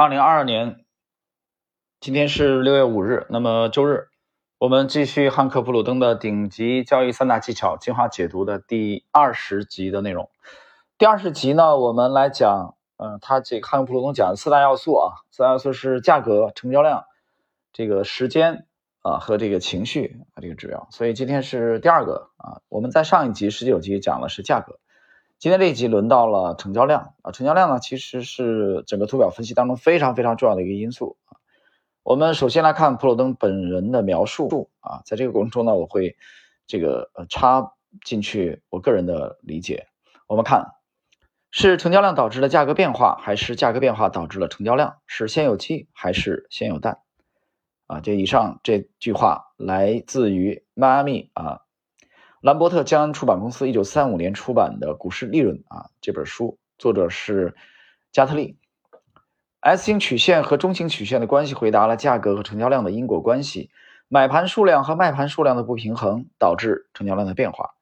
二零二二年，今天是六月五日，那么周日，我们继续汉克普鲁登的顶级交易三大技巧精华解读的第二十集的内容。第二十集呢，我们来讲，嗯，他这个汉克普鲁登讲的四大要素啊，四大要素是价格、成交量、这个时间啊和这个情绪啊这个指标。所以今天是第二个啊，我们在上一集十九集讲的是价格。今天这一集轮到了成交量啊，成交量呢其实是整个图表分析当中非常非常重要的一个因素啊。我们首先来看普鲁登本人的描述啊，在这个过程中呢，我会这个插进去我个人的理解。我们看是成交量导致了价格变化，还是价格变化导致了成交量？是先有鸡还是先有蛋？啊，这以上这句话来自于迈阿密啊。兰伯特·江恩出版公司一九三五年出版的《股市利润》啊，这本书作者是加特利。S 型曲线和中型曲线的关系回答了价格和成交量的因果关系。买盘数量和卖盘数量的不平衡导致成交量的变化，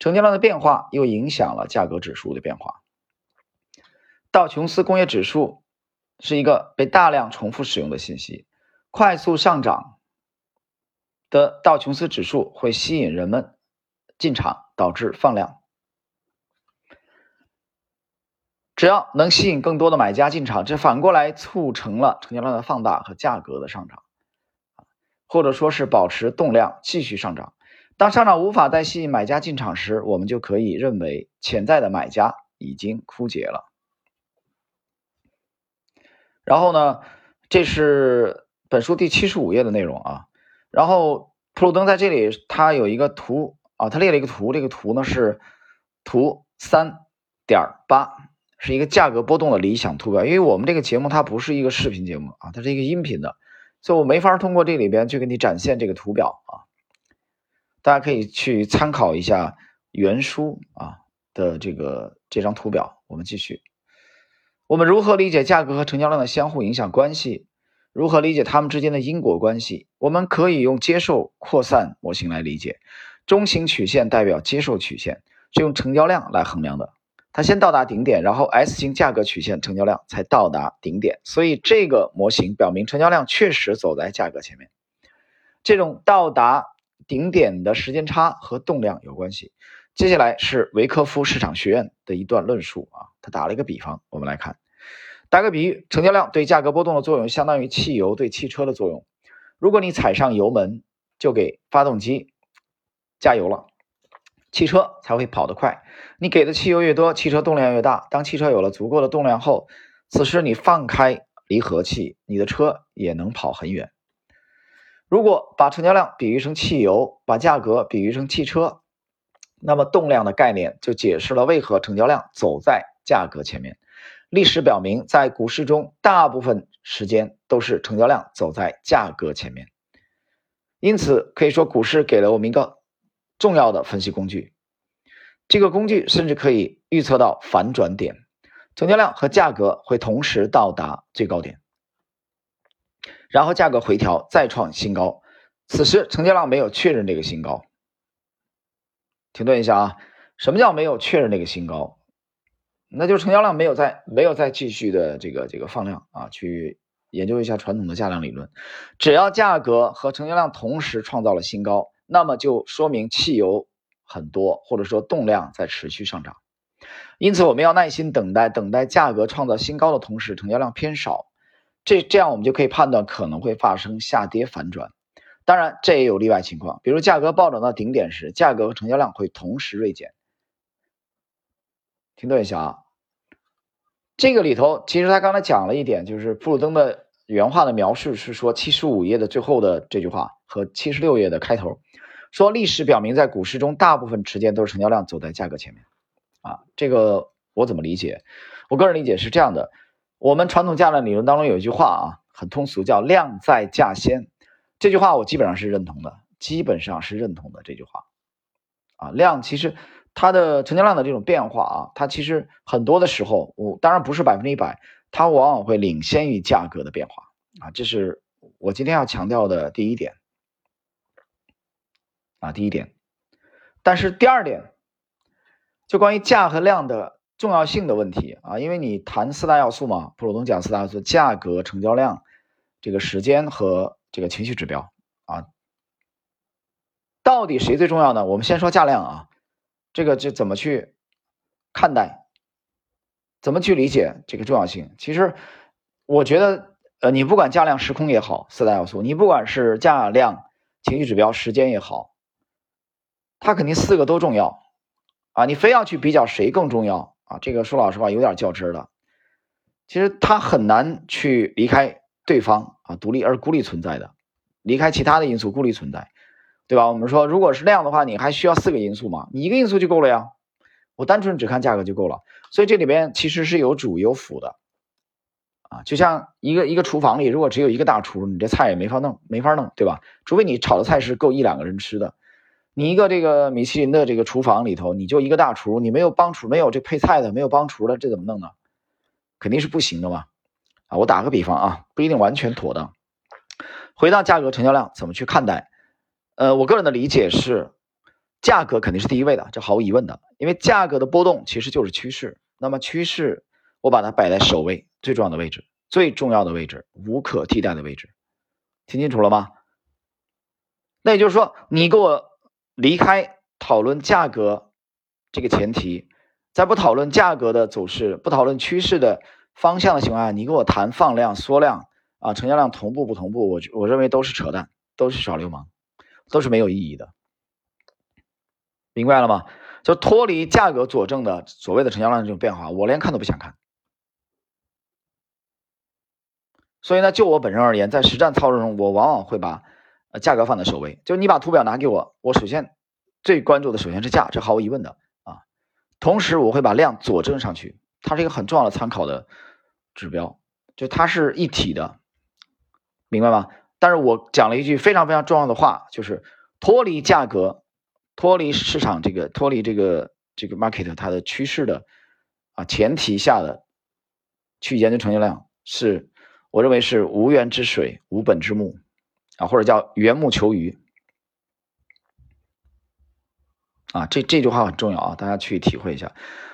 成交量的变化又影响了价格指数的变化。道琼斯工业指数是一个被大量重复使用的信息，快速上涨的道琼斯指数会吸引人们。进场导致放量，只要能吸引更多的买家进场，这反过来促成了成交量的放大和价格的上涨，或者说是保持动量继续上涨。当上涨无法再吸引买家进场时，我们就可以认为潜在的买家已经枯竭了。然后呢，这是本书第七十五页的内容啊。然后普鲁登在这里他有一个图。啊，他列了一个图，这个图呢是图三点八，是一个价格波动的理想图表。因为我们这个节目它不是一个视频节目啊，它是一个音频的，所以我没法通过这里边去给你展现这个图表啊。大家可以去参考一下原书啊的这个这张图表。我们继续，我们如何理解价格和成交量的相互影响关系？如何理解它们之间的因果关系？我们可以用接受扩散模型来理解。中型曲线代表接受曲线，是用成交量来衡量的。它先到达顶点，然后 S 型价格曲线成交量才到达顶点。所以这个模型表明成交量确实走在价格前面。这种到达顶点的时间差和动量有关系。接下来是维科夫市场学院的一段论述啊，他打了一个比方，我们来看，打个比喻，成交量对价格波动的作用相当于汽油对汽车的作用。如果你踩上油门，就给发动机。加油了，汽车才会跑得快。你给的汽油越多，汽车动量越大。当汽车有了足够的动量后，此时你放开离合器，你的车也能跑很远。如果把成交量比喻成汽油，把价格比喻成汽车，那么动量的概念就解释了为何成交量走在价格前面。历史表明，在股市中，大部分时间都是成交量走在价格前面。因此，可以说股市给了我们一个。重要的分析工具，这个工具甚至可以预测到反转点，成交量和价格会同时到达最高点，然后价格回调再创新高，此时成交量没有确认这个新高。停顿一下啊，什么叫没有确认这个新高？那就是成交量没有再没有再继续的这个这个放量啊，去研究一下传统的价量理论，只要价格和成交量同时创造了新高。那么就说明汽油很多，或者说动量在持续上涨，因此我们要耐心等待，等待价格创造新高的同时，成交量偏少，这这样我们就可以判断可能会发生下跌反转。当然，这也有例外情况，比如价格暴涨到顶点时，价格和成交量会同时锐减。停顿一下啊，这个里头其实他刚才讲了一点，就是布鲁登的原话的描述是说，七十五页的最后的这句话和七十六页的开头。说历史表明，在股市中，大部分时间都是成交量走在价格前面，啊，这个我怎么理解？我个人理解是这样的：我们传统价量理论当中有一句话啊，很通俗，叫“量在价先”。这句话我基本上是认同的，基本上是认同的这句话。啊，量其实它的成交量的这种变化啊，它其实很多的时候，我当然不是百分之一百，它往往会领先于价格的变化啊，这是我今天要强调的第一点。啊，第一点，但是第二点，就关于价和量的重要性的问题啊，因为你谈四大要素嘛，普鲁登讲四大要素：价格、成交量、这个时间和这个情绪指标啊。到底谁最重要呢？我们先说价量啊，这个就怎么去看待，怎么去理解这个重要性？其实我觉得，呃，你不管价量时空也好，四大要素，你不管是价量、情绪指标、时间也好，它肯定四个都重要啊。你非要去比较谁更重要？啊，这个说老实话有点较真了。其实它很难去离开对方啊，独立而孤立存在的，离开其他的因素孤立存在，对吧？我们说，如果是那样的话，你还需要四个因素吗？你一个因素就够了呀，我单纯只看价格就够了。所以这里边其实是有主有辅的啊，就像一个一个厨房里，如果只有一个大厨，你这菜也没法弄，没法弄，对吧？除非你炒的菜是够一两个人吃的。你一个这个米其林的这个厨房里头，你就一个大厨，你没有帮厨，没有这配菜的，没有帮厨的，这怎么弄呢？肯定是不行的嘛！啊，我打个比方啊，不一定完全妥当。回到价格、成交量怎么去看待？呃，我个人的理解是，价格肯定是第一位的，这毫无疑问的，因为价格的波动其实就是趋势。那么趋势，我把它摆在首位，最重要的位置，最重要的位置，无可替代的位置，听清楚了吗？那也就是说，你给我。离开讨论价格这个前提，在不讨论价格的走势、不讨论趋势的方向的情况下，你跟我谈放量、缩量啊，成交量同步不同步，我我认为都是扯淡，都是耍流氓，都是没有意义的，明白了吗？就脱离价格佐证的所谓的成交量这种变化，我连看都不想看。所以呢，就我本人而言，在实战操作中，我往往会把。呃，价格放在首位，就你把图表拿给我，我首先最关注的首先是价，这毫无疑问的啊。同时我会把量佐证上去，它是一个很重要的参考的指标，就它是一体的，明白吗？但是我讲了一句非常非常重要的话，就是脱离价格、脱离市场这个、脱离这个这个 market 它的趋势的啊前提下的去研究成交量，是我认为是无源之水，无本之木。啊，或者叫缘木求鱼，啊，这这句话很重要啊，大家去体会一下。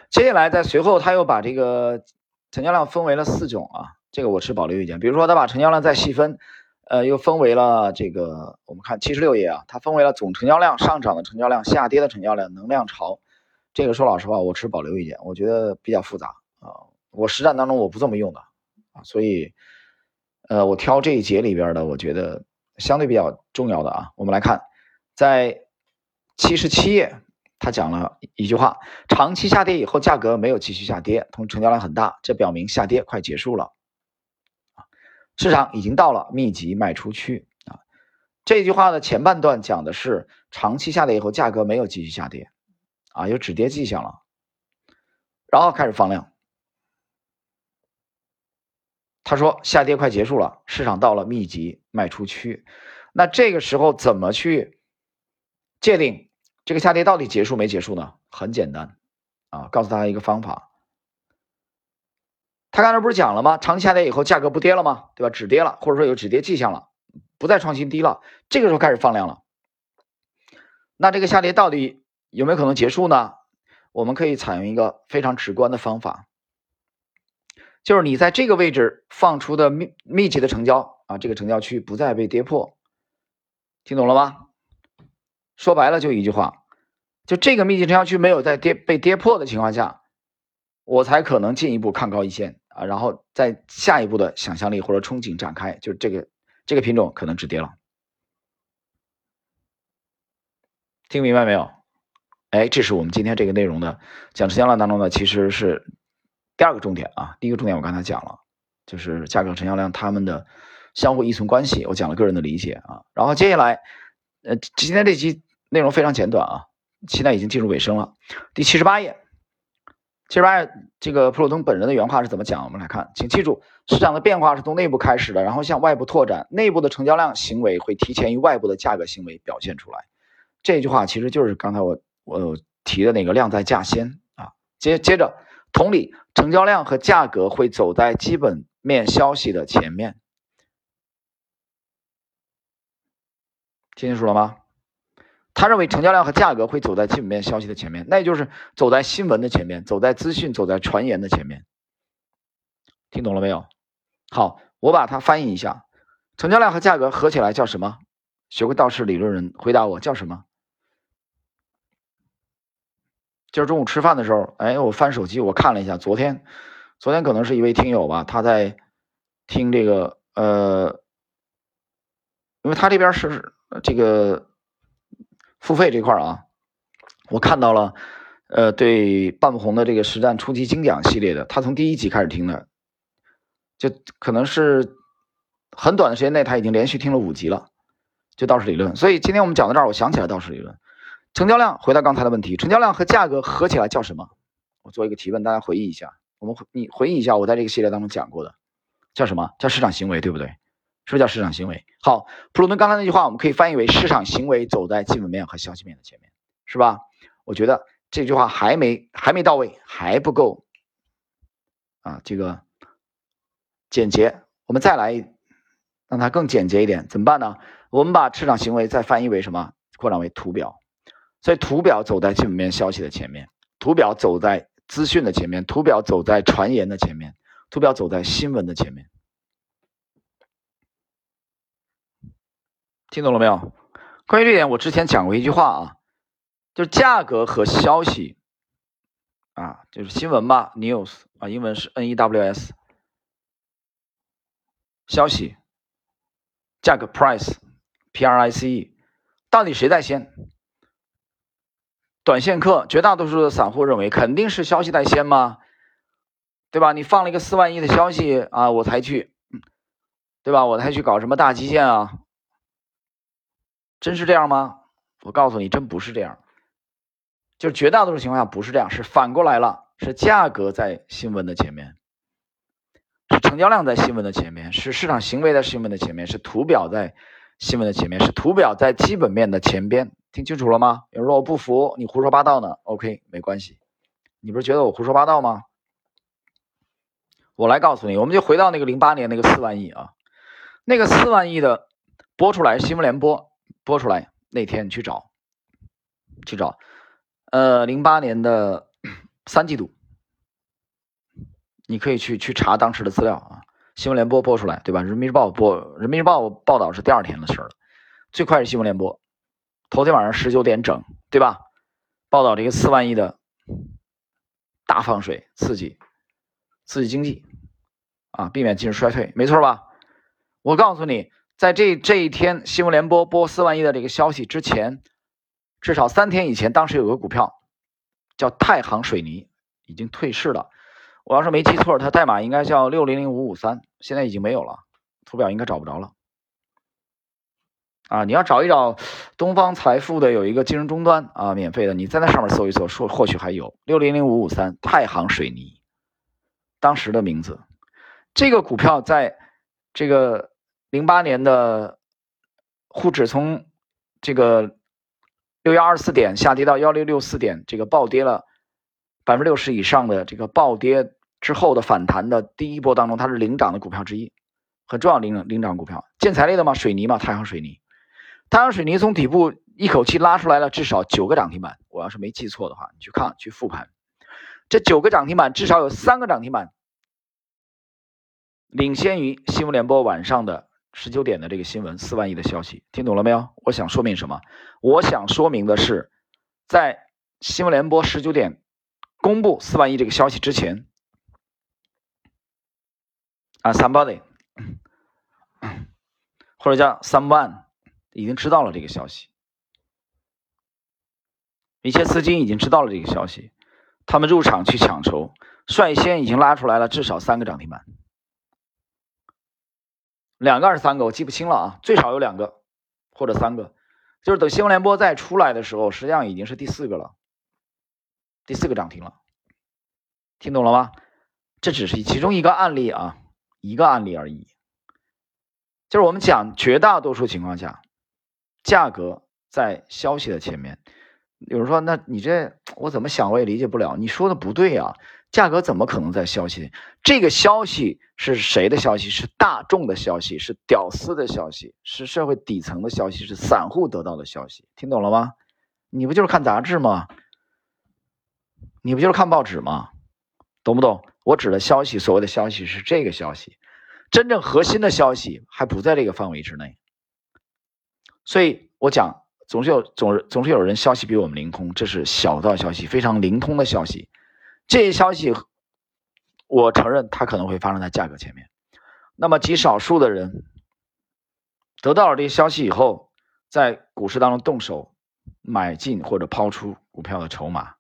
接下来在随后，他又把这个成交量分为了四种啊，这个我持保留意见。比如说，他把成交量再细分，呃，又分为了这个，我们看七十六页啊，它分为了总成交量、上涨的成交量、下跌的成交量、能量潮。这个说老实话，我持保留意见，我觉得比较复杂啊，我实战当中我不这么用的啊，所以，呃，我挑这一节里边的，我觉得。相对比较重要的啊，我们来看，在七十七页，他讲了一句话：长期下跌以后，价格没有继续下跌，同成交量很大，这表明下跌快结束了，市场已经到了密集卖出区啊。这句话的前半段讲的是长期下跌以后，价格没有继续下跌，啊，有止跌迹象了，然后开始放量。他说下跌快结束了，市场到了密集卖出区，那这个时候怎么去界定这个下跌到底结束没结束呢？很简单啊，告诉大家一个方法。他刚才不是讲了吗？长期下跌以后价格不跌了吗？对吧？止跌了，或者说有止跌迹象了，不再创新低了，这个时候开始放量了。那这个下跌到底有没有可能结束呢？我们可以采用一个非常直观的方法。就是你在这个位置放出的密密集的成交啊，这个成交区不再被跌破，听懂了吗？说白了就一句话，就这个密集成交区没有在跌被跌破的情况下，我才可能进一步看高一线啊，然后在下一步的想象力或者憧憬展开，就是这个这个品种可能止跌了，听明白没有？哎，这是我们今天这个内容的讲成交量当中呢，其实是。第二个重点啊，第一个重点我刚才讲了，就是价格、成交量它们的相互依存关系，我讲了个人的理解啊。然后接下来，呃，今天这期内容非常简短啊，现在已经进入尾声了。第七十八页，七十八页这个普鲁登本人的原话是怎么讲？我们来看，请记住，市场的变化是从内部开始的，然后向外部拓展，内部的成交量行为会提前于外部的价格行为表现出来。这句话其实就是刚才我我提的那个量在价先啊。接接着。同理，成交量和价格会走在基本面消息的前面，听清楚了吗？他认为成交量和价格会走在基本面消息的前面，那也就是走在新闻的前面，走在资讯、走在传言的前面。听懂了没有？好，我把它翻译一下：成交量和价格合起来叫什么？学会道氏理论人回答我叫什么？今儿中午吃饭的时候，哎，我翻手机，我看了一下，昨天，昨天可能是一位听友吧，他在听这个，呃，因为他这边是这个。付费这块啊，我看到了，呃，对半不红的这个实战初级精讲系列的，他从第一集开始听的，就可能是很短的时间内，他已经连续听了五集了，就道氏理论。所以今天我们讲到这儿，我想起来道氏理论，成交量。回答刚才的问题，成交量和价格合起来叫什么？我做一个提问，大家回忆一下。我们回你回忆一下，我在这个系列当中讲过的，叫什么？叫市场行为，对不对？是不是叫市场行为？好，普鲁顿刚才那句话，我们可以翻译为市场行为走在基本面和消息面的前面，是吧？我觉得这句话还没还没到位，还不够啊，这个简洁。我们再来让它更简洁一点，怎么办呢？我们把市场行为再翻译为什么？扩展为图表。所以图表走在基本面消息的前面，图表走在资讯的前面，图表走在传言的前面，图表走在新闻的前面。听懂了没有？关于这点，我之前讲过一句话啊，就是价格和消息啊，就是新闻吧，news 啊，英文是 n e w s，消息，价格 price，p r i c e，到底谁在先？短线客绝大多数的散户认为肯定是消息在先吗？对吧？你放了一个四万亿的消息啊，我才去，对吧？我才去搞什么大基建啊？真是这样吗？我告诉你，真不是这样。就绝大多数情况下不是这样，是反过来了，是价格在新闻的前面，是成交量在新闻的前面，是市场行为在新闻的前面，是图表在新闻的前面，是图表在基本面的前边。听清楚了吗？有人说我不服，你胡说八道呢？OK，没关系。你不是觉得我胡说八道吗？我来告诉你，我们就回到那个零八年那个四万亿啊，那个四万亿的播出来，新闻联播。播出来那天去找，去找，呃，零八年的 三季度，你可以去去查当时的资料啊。新闻联播播出来，对吧？人民日报播，人民日报报道是第二天的事儿了。最快是新闻联播，头天晚上十九点整，对吧？报道这个四万亿的大放水，刺激，刺激经济，啊，避免进入衰退，没错吧？我告诉你。在这这一天，新闻联播播四万亿的这个消息之前，至少三天以前，当时有个股票叫太行水泥，已经退市了。我要是没记错，它代码应该叫六零零五五三，现在已经没有了，图表应该找不着了。啊，你要找一找东方财富的有一个金融终端啊，免费的，你在那上面搜一搜，说或许还有六零零五五三太行水泥，当时的名字。这个股票在这个。零八年的沪指从这个六幺二四点下跌到幺六六四点，这个暴跌了百分之六十以上的这个暴跌之后的反弹的第一波当中，它是领涨的股票之一，很重要领领涨股票，建材类的嘛，水泥嘛，太行水泥，太阳水泥从底部一口气拉出来了至少九个涨停板，我要是没记错的话，你去看去复盘，这九个涨停板至少有三个涨停板领先于新闻联播晚上的。十九点的这个新闻，四万亿的消息，听懂了没有？我想说明什么？我想说明的是，在新闻联播十九点公布四万亿这个消息之前，啊，somebody 或者叫 someone 已经知道了这个消息，一些资金已经知道了这个消息，他们入场去抢筹，率先已经拉出来了至少三个涨停板。两个还是三个，我记不清了啊，最少有两个或者三个，就是等新闻联播再出来的时候，实际上已经是第四个了，第四个涨停了，听懂了吗？这只是其中一个案例啊，一个案例而已。就是我们讲绝大多数情况下，价格在消息的前面。有人说，那你这我怎么想我也理解不了，你说的不对啊。价格怎么可能在消息？这个消息是谁的消息？是大众的消息，是屌丝的消息，是社会底层的消息，是散户得到的消息。听懂了吗？你不就是看杂志吗？你不就是看报纸吗？懂不懂？我指的消息，所谓的消息是这个消息，真正核心的消息还不在这个范围之内。所以我讲，总是有总是总是有人消息比我们灵通，这是小道消息，非常灵通的消息。这些消息，我承认它可能会发生在价格前面。那么极少数的人得到了这些消息以后，在股市当中动手买进或者抛出股票的筹码。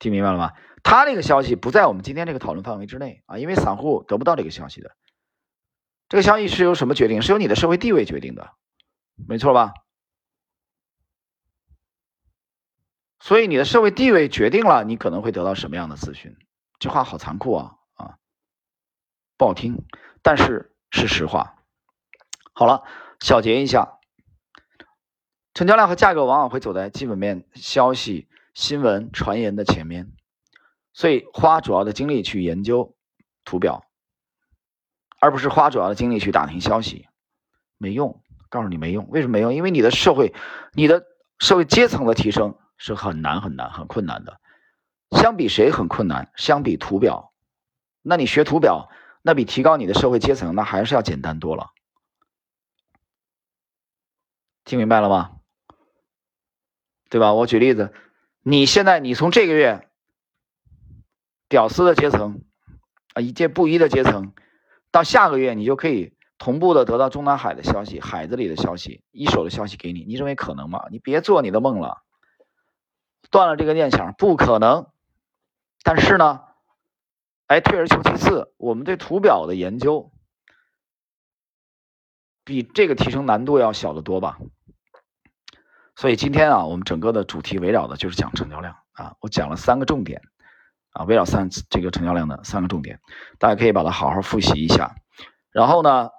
听明白了吗？他这个消息不在我们今天这个讨论范围之内啊，因为散户得不到这个消息的。这个消息是由什么决定？是由你的社会地位决定的，没错吧？所以你的社会地位决定了你可能会得到什么样的资讯。这话好残酷啊啊，不好听，但是是实话。好了，小结一下，成交量和价格往往会走在基本面消息。新闻传言的前面，所以花主要的精力去研究图表，而不是花主要的精力去打听消息，没用。告诉你没用，为什么没用？因为你的社会，你的社会阶层的提升是很难很难很困难的。相比谁很困难？相比图表，那你学图表，那比提高你的社会阶层，那还是要简单多了。听明白了吗？对吧？我举例子。你现在，你从这个月屌丝的阶层啊，一介布衣的阶层，到下个月，你就可以同步的得到中南海的消息、海子里的消息、一手的消息给你。你认为可能吗？你别做你的梦了，断了这个念想，不可能。但是呢，哎，退而求其次，我们对图表的研究比这个提升难度要小得多吧？所以今天啊，我们整个的主题围绕的就是讲成交量啊。我讲了三个重点啊，围绕三这个成交量的三个重点，大家可以把它好好复习一下。然后呢，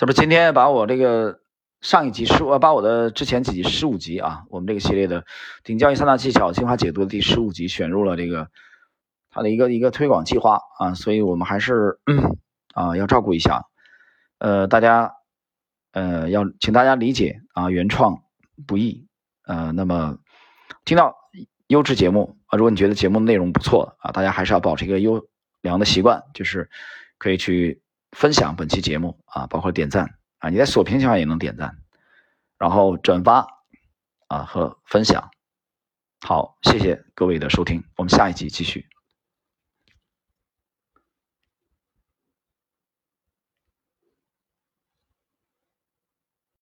这不今天把我这个上一集十五，把我的之前几集十五集啊，我们这个系列的顶教育三大技巧精华解读的第十五集选入了这个它的一个一个推广计划啊，所以我们还是啊要照顾一下，呃，大家。呃，要请大家理解啊，原创不易，呃，那么听到优质节目啊，如果你觉得节目内容不错啊，大家还是要保持一个优良的习惯，就是可以去分享本期节目啊，包括点赞啊，你在锁屏情况下也能点赞，然后转发啊和分享。好，谢谢各位的收听，我们下一集继续。